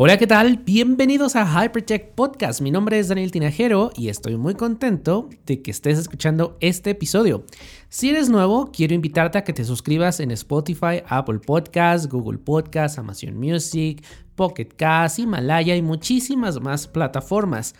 Hola, ¿qué tal? Bienvenidos a Hypertech Podcast. Mi nombre es Daniel Tinajero y estoy muy contento de que estés escuchando este episodio. Si eres nuevo, quiero invitarte a que te suscribas en Spotify, Apple Podcasts, Google Podcasts, Amazon Music, Pocket Cast, Himalaya y muchísimas más plataformas.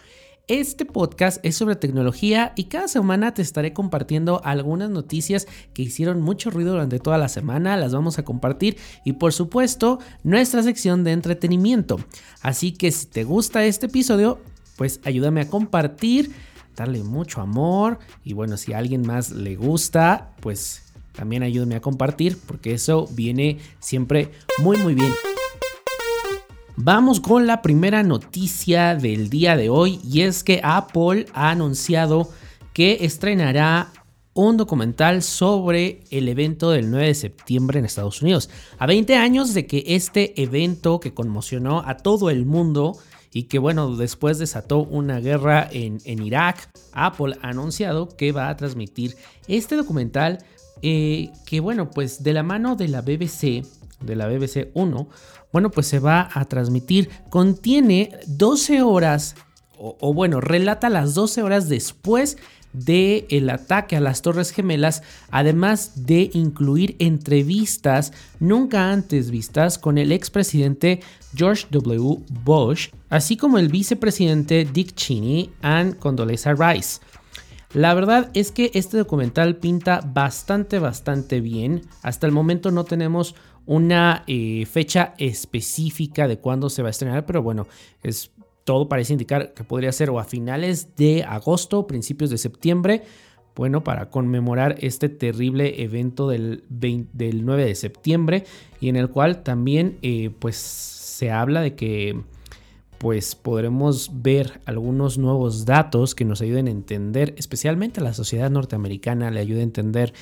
Este podcast es sobre tecnología y cada semana te estaré compartiendo algunas noticias que hicieron mucho ruido durante toda la semana, las vamos a compartir y por supuesto nuestra sección de entretenimiento. Así que si te gusta este episodio, pues ayúdame a compartir, darle mucho amor y bueno, si a alguien más le gusta, pues también ayúdame a compartir porque eso viene siempre muy muy bien. Vamos con la primera noticia del día de hoy y es que Apple ha anunciado que estrenará un documental sobre el evento del 9 de septiembre en Estados Unidos. A 20 años de que este evento que conmocionó a todo el mundo y que bueno, después desató una guerra en, Irak, Apple ha anunciado que va a transmitir este documental eh, que bueno, pues de la mano de la BBC, de la BBC 1, bueno, pues se va a transmitir. Contiene 12 horas, o, bueno, relata las 12 horas después del el ataque a las Torres Gemelas, además de incluir entrevistas nunca antes vistas con el expresidente George W. Bush, así como el vicepresidente Dick Cheney y Condoleezza Rice. La verdad es que este documental pinta bastante, bastante bien. Hasta el momento no tenemos una eh, fecha específica de cuándo se va a estrenar, pero bueno, es, todo parece indicar que podría ser o a finales de agosto, principios de septiembre, bueno, para conmemorar este terrible evento del, del 9 de septiembre y en el cual también eh, pues se habla de que pues podremos ver algunos nuevos datos que nos ayuden a entender, especialmente a la sociedad norteamericana, le ayude a entender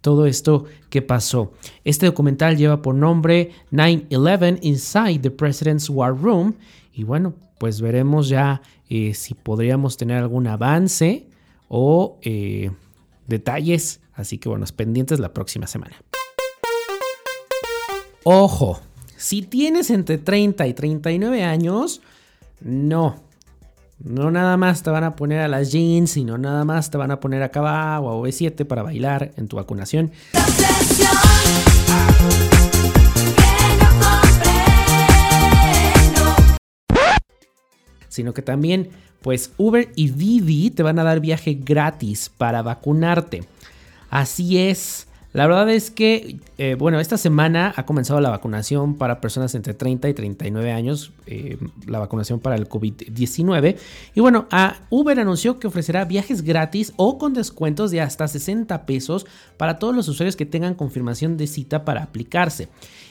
todo esto que pasó. Este documental lleva por nombre 9-11 Inside the President's War Room y bueno, pues veremos ya eh, si podríamos tener algún avance o eh, detalles, así que bueno, pendientes la próxima semana. Ojo, si tienes entre 30 y 39 años, no, no nada más te van a poner a las jeans, sino nada más te van a poner a Cava o a OV7 para bailar en tu vacunación. Sino que también, pues Uber y Didi te van a dar viaje gratis para vacunarte. Así es. La verdad es que, eh, bueno, esta semana ha comenzado la vacunación para personas entre 30 y 39 años, eh, la vacunación para el COVID-19. Y bueno, Uber anunció que ofrecerá viajes gratis o con descuentos de hasta 60 pesos para todos los usuarios que tengan confirmación de cita para aplicarse.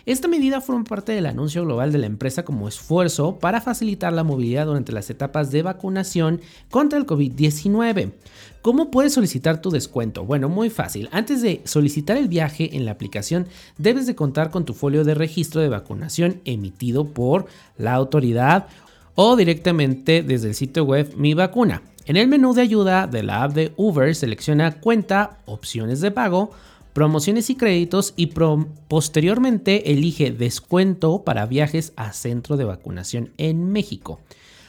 Esta medida forma parte del anuncio global de la empresa como esfuerzo para facilitar la movilidad durante las etapas de vacunación contra el COVID-19. ¿Cómo puedes solicitar tu descuento? Bueno, muy fácil. Antes de solicitar el viaje en la aplicación, debes de contar con tu folio de registro de vacunación emitido por la autoridad o directamente desde el sitio web Mi Vacuna. En el menú de ayuda de la app de Uber selecciona cuenta, opciones de pago, promociones y créditos y posteriormente elige descuento para viajes a centro de vacunación en México.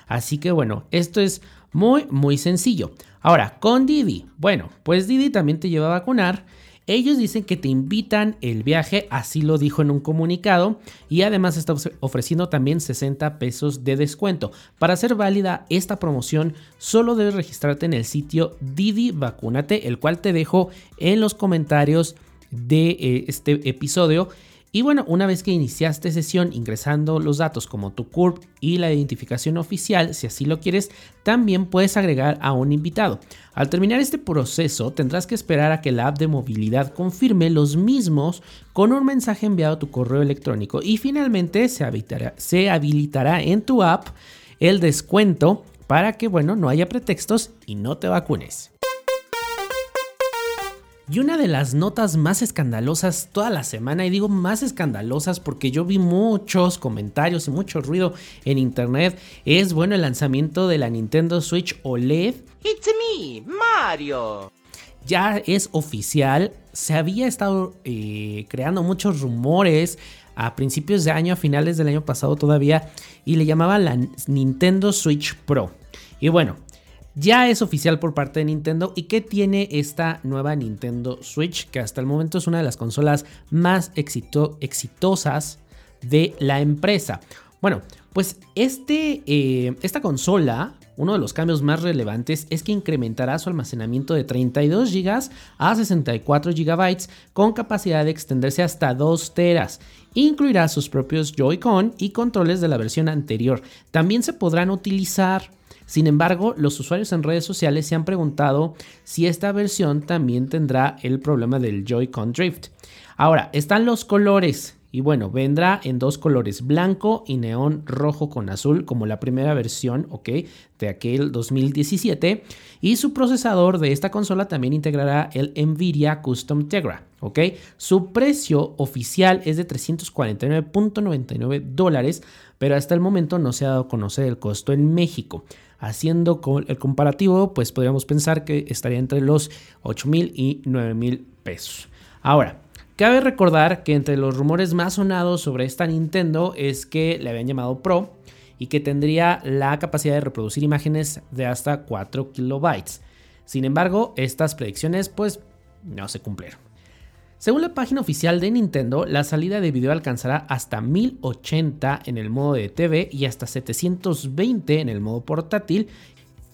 Así que bueno, esto es muy muy sencillo. Ahora, con Didi, bueno, pues Didi también te lleva a vacunar. Ellos dicen que te invitan el viaje, así lo dijo en un comunicado, y además está ofreciendo también 60 pesos de descuento. Para ser válida esta promoción, solo debes registrarte en el sitio Didi Vacúnate, el cual te dejo en los comentarios de eh, este episodio. Y bueno, una vez que iniciaste sesión ingresando los datos como tu CURP y la identificación oficial, si así lo quieres, también puedes agregar a un invitado. Al terminar este proceso, tendrás que esperar a que la app de movilidad confirme los mismos con un mensaje enviado a tu correo electrónico y finalmente se habilitará, se habilitará en tu app el descuento para que, bueno, no haya pretextos y no te vacunes. Y una de las notas más escandalosas toda la semana, y digo más escandalosas porque yo vi muchos comentarios y mucho ruido en internet, es bueno el lanzamiento de la Nintendo Switch OLED. It's me, Mario. Ya es oficial, se había estado eh, creando muchos rumores a principios de año, a finales del año pasado todavía, y le llamaban la Nintendo Switch Pro. Y bueno, ya es oficial por parte de Nintendo. ¿Y qué tiene esta nueva Nintendo Switch? Que hasta el momento es una de las consolas más exitosas de la empresa. Bueno, pues este, eh, esta consola, uno de los cambios más relevantes es que incrementará su almacenamiento de 32 GB a 64 GB con capacidad de extenderse hasta 2 teras. Incluirá sus propios Joy-Con y controles de la versión anterior. También se podrán utilizar sin embargo, los usuarios en redes sociales se han preguntado si esta versión también tendrá el problema del Joy-Con Drift. Ahora, están los colores. Y bueno, vendrá en dos colores, blanco y neón rojo con azul, como la primera versión, ¿ok? De aquel 2017. Y su procesador de esta consola también integrará el Nvidia Custom Tegra, ¿ok? Su precio oficial es de 349.99 dólares, pero hasta el momento no se ha dado a conocer el costo en México. Haciendo el comparativo, pues podríamos pensar que estaría entre los 8 mil y 9 mil pesos. Ahora, cabe recordar que entre los rumores más sonados sobre esta Nintendo es que le habían llamado Pro y que tendría la capacidad de reproducir imágenes de hasta 4 kilobytes. Sin embargo, estas predicciones pues no se cumplieron. Según la página oficial de Nintendo, la salida de video alcanzará hasta 1080 en el modo de TV y hasta 720 en el modo portátil.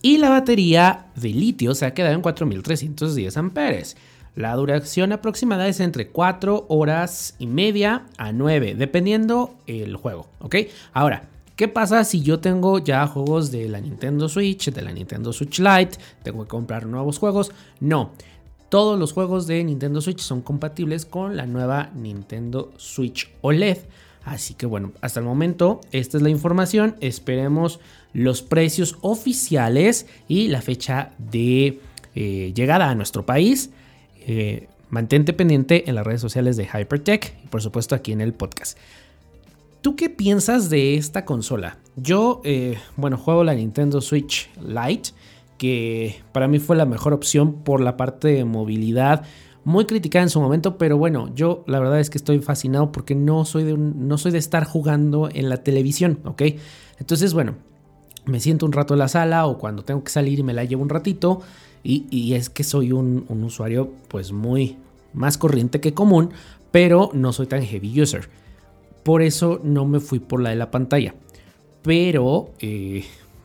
Y la batería de litio se ha quedado en 4310 amperes. La duración aproximada es entre 4 horas y media a 9, dependiendo el juego, ¿ok? Ahora, ¿Qué pasa si yo tengo ya juegos de la Nintendo Switch, de la Nintendo Switch Lite? Tengo que comprar nuevos juegos. No, todos los juegos de Nintendo Switch son compatibles con la nueva Nintendo Switch OLED. Así que bueno, hasta el momento esta es la información. Esperemos los precios oficiales y la fecha de eh, llegada a nuestro país. Eh, mantente pendiente en las redes sociales de Hypertech y por supuesto aquí en el podcast. ¿Tú qué piensas de esta consola? Yo, eh, bueno, juego la Nintendo Switch Lite que para mí fue la mejor opción por la parte de movilidad. Muy criticada en su momento, pero bueno, yo la verdad es que estoy fascinado porque no soy de, no soy de estar jugando en la televisión, ¿ok? Entonces, bueno, me siento un rato en la sala o cuando tengo que salir me la llevo un ratito. Y, es que soy un, usuario pues muy más corriente que común, pero no soy tan heavy user. Por eso no me fui por la de la pantalla. Pero eh,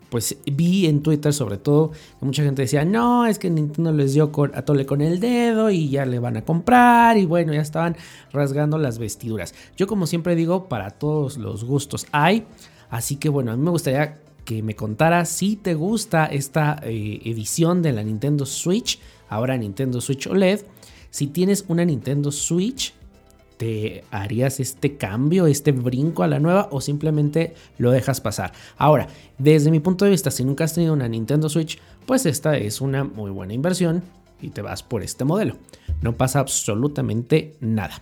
pues vi en Twitter sobre todo que mucha gente decía, no, es que Nintendo les dio a tole con el dedo y ya le van a comprar y bueno, ya estaban rasgando las vestiduras. Yo como siempre digo, para todos los gustos hay, así que bueno, a mí me gustaría que me contaras si te gusta esta eh, edición de la Nintendo Switch, ahora Nintendo Switch OLED, si tienes una Nintendo Switch te harías este cambio, este brinco a la nueva o simplemente lo dejas pasar. Ahora, desde mi punto de vista, si nunca has tenido una Nintendo Switch, pues esta es una muy buena inversión y te vas por este modelo. No pasa absolutamente nada.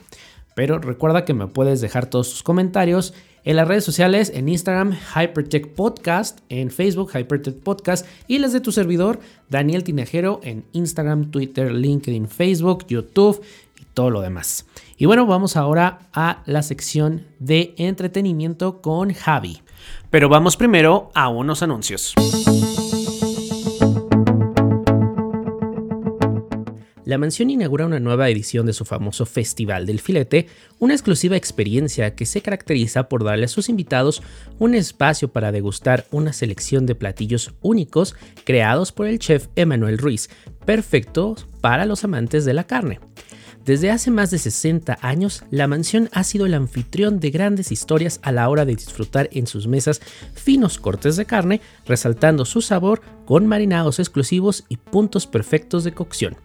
Pero recuerda que me puedes dejar todos tus comentarios en las redes sociales, en Instagram, Hypertech Podcast, en Facebook, Hypertech Podcast, y las de tu servidor, Daniel Tinajero, en Instagram, Twitter, LinkedIn, Facebook, YouTube y todo lo demás. Y bueno, vamos ahora a la sección de entretenimiento con Javi. Pero vamos primero a unos anuncios. La mansión inaugura una nueva edición de su famoso Festival del Filete, una exclusiva experiencia que se caracteriza por darle a sus invitados un espacio para degustar una selección de platillos únicos creados por el chef Emanuel Ruiz, perfectos para los amantes de la carne. Desde hace más de 60 años, la mansión ha sido el anfitrión de grandes historias a la hora de disfrutar en sus mesas finos cortes de carne, resaltando su sabor con marinados exclusivos y puntos perfectos de cocción.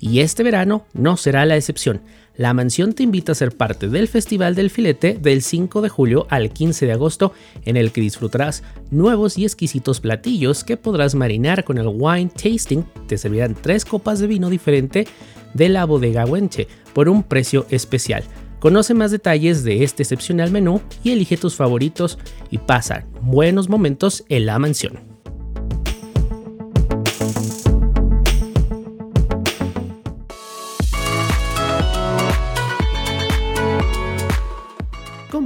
Y este verano no será la excepción. La mansión te invita a ser parte del Festival del Filete del 5 de julio al 15 de agosto, en el que disfrutarás nuevos y exquisitos platillos que podrás marinar con el wine tasting. Te servirán tres copas de vino diferente de la bodega Wenche por un precio especial. Conoce más detalles de este excepcional menú y elige tus favoritos y pasa buenos momentos en la mansión.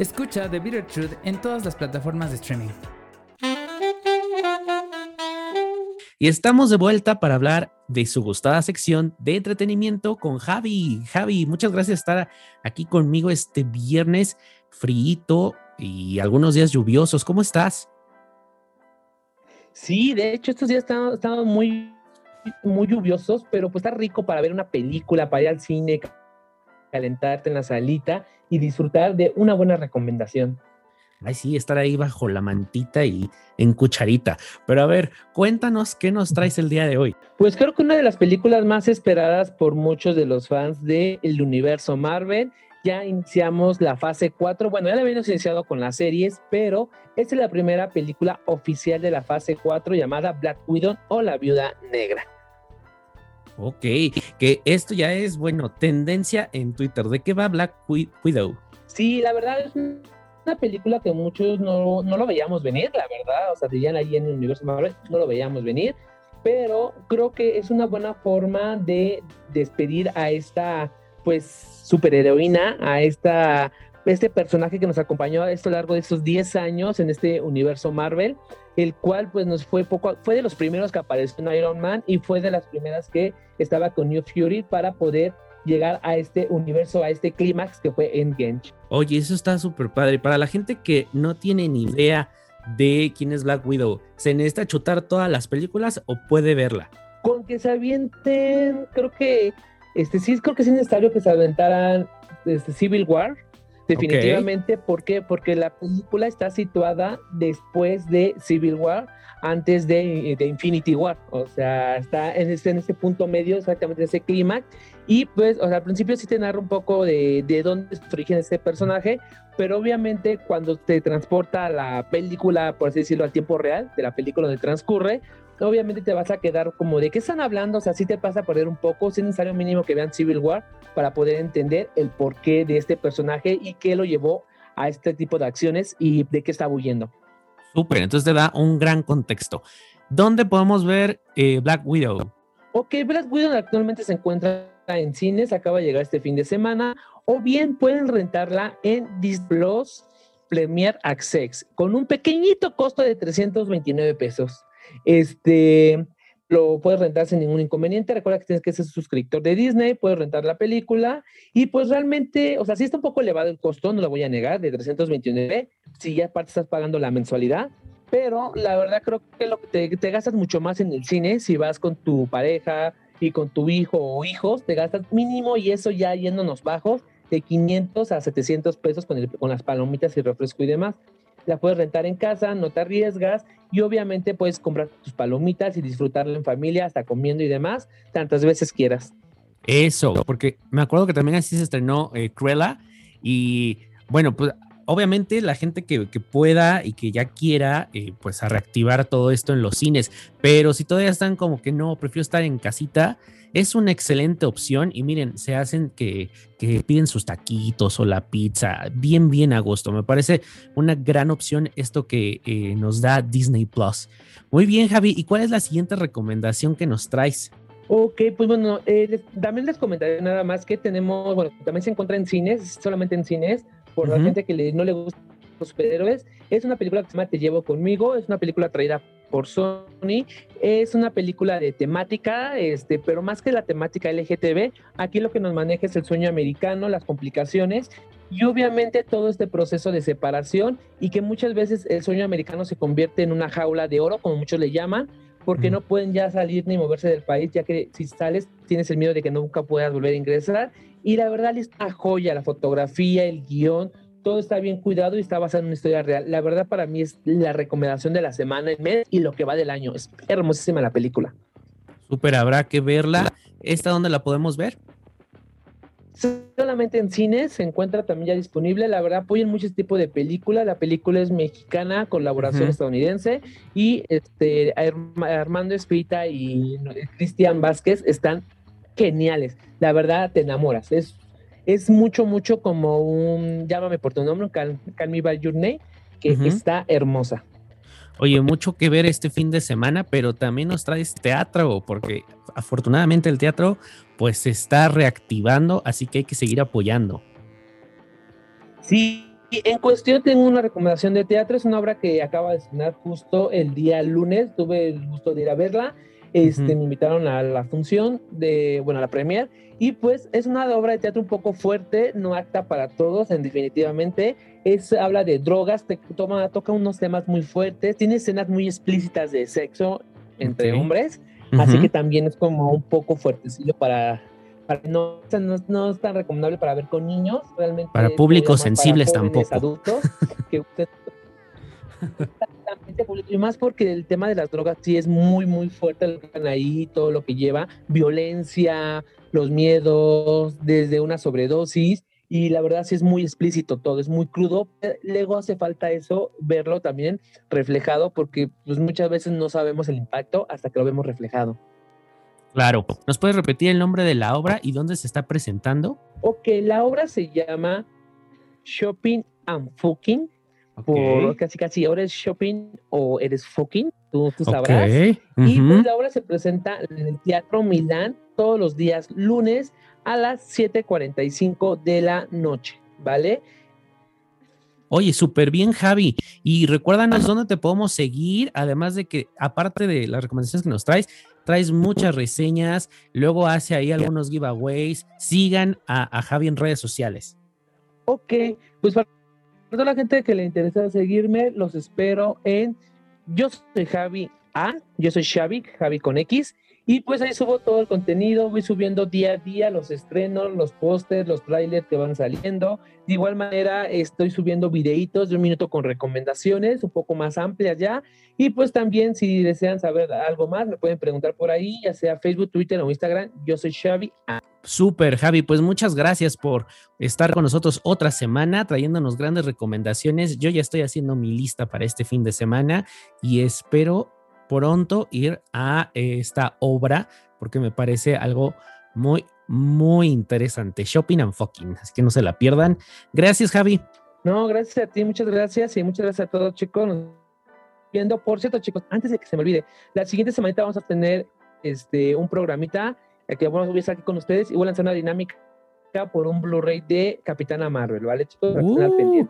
Escucha The Bitter Truth en todas las plataformas de streaming. Y estamos de vuelta para hablar de su gustada sección de entretenimiento con Javi. Javi, muchas gracias por estar aquí conmigo este viernes frío y algunos días lluviosos. ¿Cómo estás? Sí, de hecho estos días estaban muy, muy lluviosos, pero pues está rico para ver una película, para ir al cine, calentarte en la salita y disfrutar de una buena recomendación. Ay, sí, estar ahí bajo la mantita y en cucharita. Pero a ver, cuéntanos qué nos traes el día de hoy. Pues creo que una de las películas más esperadas por muchos de los fans del universo Marvel. Ya iniciamos la fase 4. Bueno, ya la habíamos iniciado con las series, pero esta es la primera película oficial de la fase 4 llamada Black Widow o La Viuda Negra. Ok, que esto ya es, bueno, tendencia en Twitter. ¿De qué va Black Widow? Sí, la verdad es una película que muchos no, no lo veíamos venir, la verdad. O sea, dirían ahí en el universo Marvel, no lo veíamos venir. Pero creo que es una buena forma de despedir a esta, pues, superheroína, a esta este personaje que nos acompañó a lo largo de estos 10 años en este universo Marvel el cual pues nos fue poco, fue de los primeros que apareció en Iron Man y fue de las primeras que estaba con New Fury para poder llegar a este universo, a este clímax que fue Endgame. Oye, eso está súper padre. Para la gente que no tiene ni idea de quién es Black Widow, ¿se necesita chutar todas las películas o puede verla? Con que se avienten, creo que, este sí, creo que es necesario que se aventaran este, Civil War, Definitivamente, ¿por qué? Porque la película está situada después de Civil War, antes de, Infinity War. O sea, está en ese, en ese punto medio, exactamente ese clímax. Y pues, o sea, al principio sí te narra un poco de, de dónde es origen ese personaje, pero obviamente cuando te transporta la película, por así decirlo, al tiempo real de la película donde transcurre, obviamente te vas a quedar como de qué están hablando, o sea, sí te pasa a perder un poco, es necesario mínimo que vean Civil War para poder entender el porqué de este personaje y qué lo llevó a este tipo de acciones y de qué está huyendo. Súper, entonces te da un gran contexto. ¿Dónde podemos ver eh, Black Widow? Ok, Black Widow actualmente se encuentra en cines, acaba de llegar este fin de semana, o bien pueden rentarla en Disney Plus Premier Access con un pequeñito costo de 329 pesos. Este, lo puedes rentar sin ningún inconveniente. Recuerda que tienes que ser suscriptor de Disney, puedes rentar la película y pues realmente, o sea, sí está un poco elevado el costo, no lo voy a negar, de 329, si ya aparte estás pagando la mensualidad, pero la verdad creo que que te, gastas mucho más en el cine si vas con tu pareja y con tu hijo o hijos, te gastas mínimo y eso ya yéndonos bajos de 500 a 700 pesos con las palomitas y refresco y demás la puedes rentar en casa, no te arriesgas y obviamente puedes comprar tus palomitas y disfrutarla en familia, hasta comiendo y demás, tantas veces quieras. Eso, porque me acuerdo que también así se estrenó eh, Cruella y bueno, pues obviamente la gente que, pueda y que ya quiera, eh, pues a reactivar todo esto en los cines, pero si todavía están como que no, prefiero estar en casita, es una excelente opción y miren, se hacen que, piden sus taquitos o la pizza bien, bien a gusto. Me parece una gran opción esto que eh, nos da Disney Plus. Muy bien, Javi. ¿Y cuál es la siguiente recomendación que nos traes? Ok, pues bueno, eh, también les comentaré nada más que tenemos, bueno, también se encuentra en cines, solamente en cines, por la gente que no le gustan los superhéroes. Es una película que se llama Te llevo conmigo, es una película traída por Sony. Es una película de temática, este, pero más que la temática LGTB, aquí lo que nos maneja es el sueño americano, las complicaciones y obviamente todo este proceso de separación y que muchas veces el sueño americano se convierte en una jaula de oro, como muchos le llaman, porque no pueden ya salir ni moverse del país, ya que si sales tienes el miedo de que nunca puedas volver a ingresar. Y la verdad es una joya, la fotografía, el guion, todo está bien cuidado y está basado en una historia real. La verdad para mí es la recomendación de la semana, el mes y lo que va del año. Es hermosísima la película. Súper, habrá que verla. ¿Esta dónde la podemos ver? Solamente en cines se encuentra también ya disponible. La verdad, apoyan mucho este tipo de película. La película es mexicana, colaboración estadounidense. Y este Armando Espita y Cristian Vázquez están geniales. La verdad, te enamoras. Es, es mucho, mucho como un llámame por tu nombre, Call, Me By Your Name, que está hermosa. Oye, mucho que ver este fin de semana, pero también nos traes teatro, porque afortunadamente el teatro pues se está reactivando, así que hay que seguir apoyando. Sí, en cuestión tengo una recomendación de teatro, es una obra que acaba de estrenar justo el día lunes, tuve el gusto de ir a verla, este, me invitaron a la función de, bueno, a la premier, y pues es una obra de teatro un poco fuerte, no acta para todos, en definitivamente, es, habla de drogas, te toma, toca unos temas muy fuertes, tiene escenas muy explícitas de sexo entre hombres, Así que también es como un poco fuertecillo para, no, no, es tan recomendable para ver con niños, realmente. Para públicos sensibles tampoco. adultos, que y más porque el tema de las drogas sí es muy, muy fuerte lo que están ahí, todo lo que lleva, violencia, los miedos, desde una sobredosis, y la verdad sí es muy explícito todo, es muy crudo. Luego hace falta eso, verlo también reflejado, porque pues muchas veces no sabemos el impacto hasta que lo vemos reflejado. Claro. ¿Nos puedes repetir el nombre de la obra y dónde se está presentando? Ok, la obra se llama Shopping and Fucking. Por casi casi ahora es shopping o eres fucking, tú, sabrás. Y pues la obra se presenta en el Teatro Milán todos los días lunes a las 7.45 de la noche, ¿vale? Oye, súper bien, Javi. Y recuérdanos dónde te podemos seguir, además de que, aparte de las recomendaciones que nos traes, traes muchas reseñas, luego hace ahí algunos giveaways. Sigan a, Javi en redes sociales. Ok, pues para toda la gente que le interesa seguirme, los espero en Yo soy Javi A, yo soy Xavi, Javi con X, y pues ahí subo todo el contenido, voy subiendo día a día los estrenos, los pósters, los trailers que van saliendo. De igual manera estoy subiendo videitos de un minuto con recomendaciones un poco más amplias ya. Y pues también si desean saber algo más, me pueden preguntar por ahí, ya sea Facebook, Twitter o Instagram. Yo soy Xavi. Súper, Javi. Pues muchas gracias por estar con nosotros otra semana, trayéndonos grandes recomendaciones. Yo ya estoy haciendo mi lista para este fin de semana y espero pronto ir a esta obra porque me parece algo muy, muy interesante. Shopping and fucking. Así que no se la pierdan. Gracias, Javi. No, gracias a ti, muchas gracias y muchas gracias a todos, chicos. Viendo, por cierto, chicos, antes de que se me olvide, la siguiente semana vamos a tener este un programita que vamos a estar aquí con ustedes y voy a lanzar una dinámica por un Blu-ray de Capitana Marvel, ¿vale, chicos? Uh,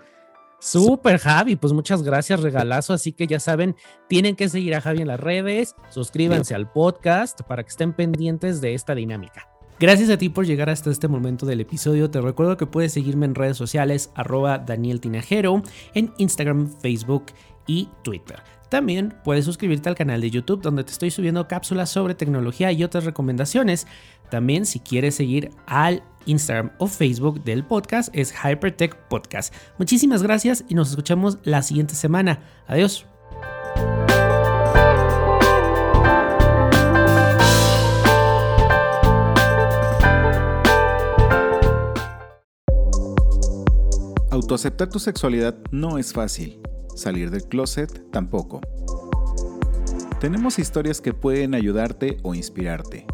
Súper, Javi. Pues muchas gracias, regalazo. Así que ya saben, tienen que seguir a Javi en las redes, suscríbanse al podcast para que estén pendientes de esta dinámica. Gracias a ti por llegar hasta este momento del episodio. Te recuerdo que puedes seguirme en redes sociales, arroba Daniel Tinajero, en Instagram, Facebook y Twitter. También puedes suscribirte al canal de YouTube donde te estoy subiendo cápsulas sobre tecnología y otras recomendaciones. También si quieres seguir al Instagram o Facebook del podcast es Hypertech Podcast. Muchísimas gracias y nos escuchamos la siguiente semana. Adiós. Autoaceptar tu sexualidad no es fácil. Salir del closet tampoco. Tenemos historias que pueden ayudarte o inspirarte.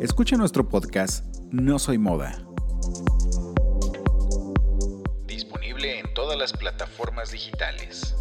Escucha nuestro podcast No Soy Moda. Disponible en todas las plataformas digitales.